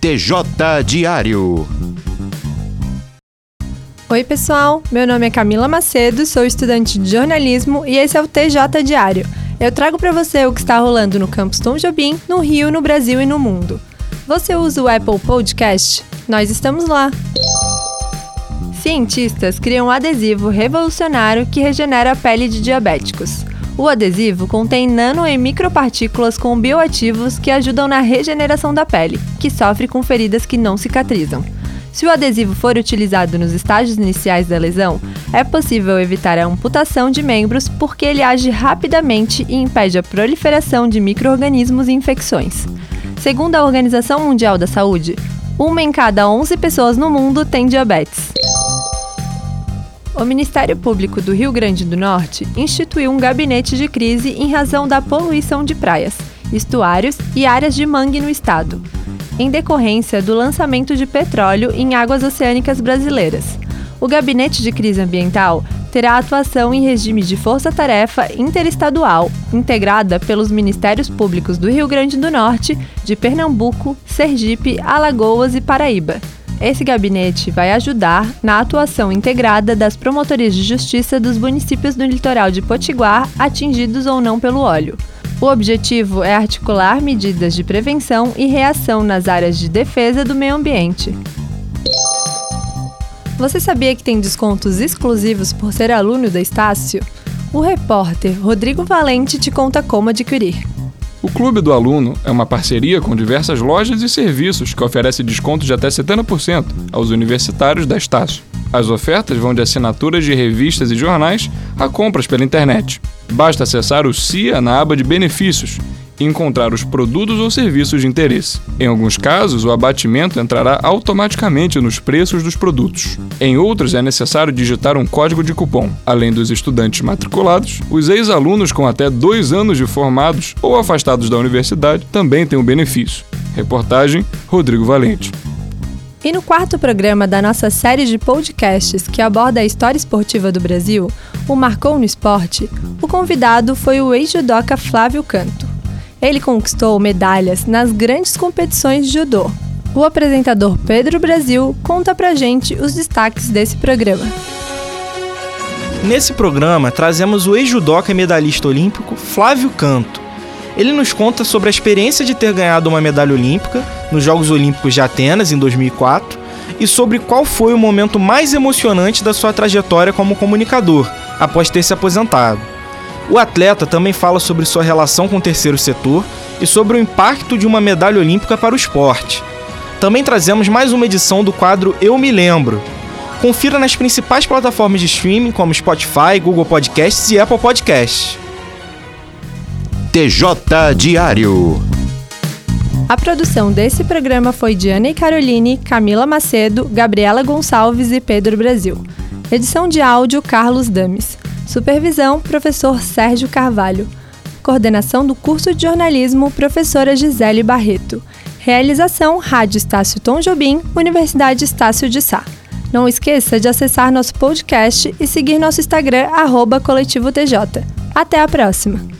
TJ Diário. Oi, pessoal. Meu nome é Camila Macedo, sou estudante de jornalismo e esse é o TJ Diário. Eu trago para você o que está rolando no campus Tom Jobim, no Rio, no Brasil e no mundo. Você usa o Apple Podcast? Nós estamos lá. Cientistas criam um adesivo revolucionário que regenera a pele de diabéticos. O adesivo contém nano e micropartículas com bioativos que ajudam na regeneração da pele, que sofre com feridas que não cicatrizam. Se o adesivo for utilizado nos estágios iniciais da lesão, é possível evitar a amputação de membros porque ele age rapidamente e impede a proliferação de microorganismos e infecções. Segundo a Organização Mundial da Saúde, uma em cada 11 pessoas no mundo tem diabetes. O Ministério Público do Rio Grande do Norte instituiu um gabinete de crise em razão da poluição de praias, estuários e áreas de mangue no estado, em decorrência do lançamento de petróleo em águas oceânicas brasileiras. O Gabinete de Crise Ambiental terá atuação em regime de força-tarefa interestadual, integrada pelos Ministérios Públicos do Rio Grande do Norte, de Pernambuco, Sergipe, Alagoas e Paraíba. Esse gabinete vai ajudar na atuação integrada das promotorias de justiça dos municípios do litoral de Potiguar atingidos ou não pelo óleo. O objetivo é articular medidas de prevenção e reação nas áreas de defesa do meio ambiente. Você sabia que tem descontos exclusivos por ser aluno da Estácio? O repórter Rodrigo Valente te conta como adquirir. O Clube do Aluno é uma parceria com diversas lojas e serviços que oferece descontos de até 70% aos universitários da Estácio. As ofertas vão de assinaturas de revistas e jornais a compras pela internet. Basta acessar o CIA na aba de benefícios e encontrar os produtos ou serviços de interesse. Em alguns casos, o abatimento entrará automaticamente nos preços dos produtos. Em outros, é necessário digitar um código de cupom. Além dos estudantes matriculados, os ex-alunos com até dois anos de formados ou afastados da universidade também têm o um benefício. Reportagem Rodrigo Valente. E no quarto programa da nossa série de podcasts que aborda a história esportiva do Brasil, o Marcou no Esporte, o convidado foi o ex-judoca Flávio Canto. Ele conquistou medalhas nas grandes competições de judô. O apresentador Pedro Brasil conta pra gente os destaques desse programa. Nesse programa, trazemos o ex-judoca e medalhista olímpico Flávio Canto. Ele nos conta sobre a experiência de ter ganhado uma medalha olímpica nos Jogos Olímpicos de Atenas em 2004 e sobre qual foi o momento mais emocionante da sua trajetória como comunicador após ter se aposentado. O atleta também fala sobre sua relação com o terceiro setor e sobre o impacto de uma medalha olímpica para o esporte. Também trazemos mais uma edição do quadro Eu Me Lembro. Confira nas principais plataformas de streaming como Spotify, Google Podcasts e Apple Podcasts. TJ Diário. A produção desse programa foi de Ana e Caroline, Camila Macedo, Gabriela Gonçalves e Pedro Brasil. Edição de áudio Carlos Dames. Supervisão, professor Sérgio Carvalho. Coordenação do curso de jornalismo, professora Gisele Barreto. Realização, Rádio Estácio Tom Jobim, Universidade Estácio de Sá. Não esqueça de acessar nosso podcast e seguir nosso Instagram, arroba Coletivo TJ. Até a próxima!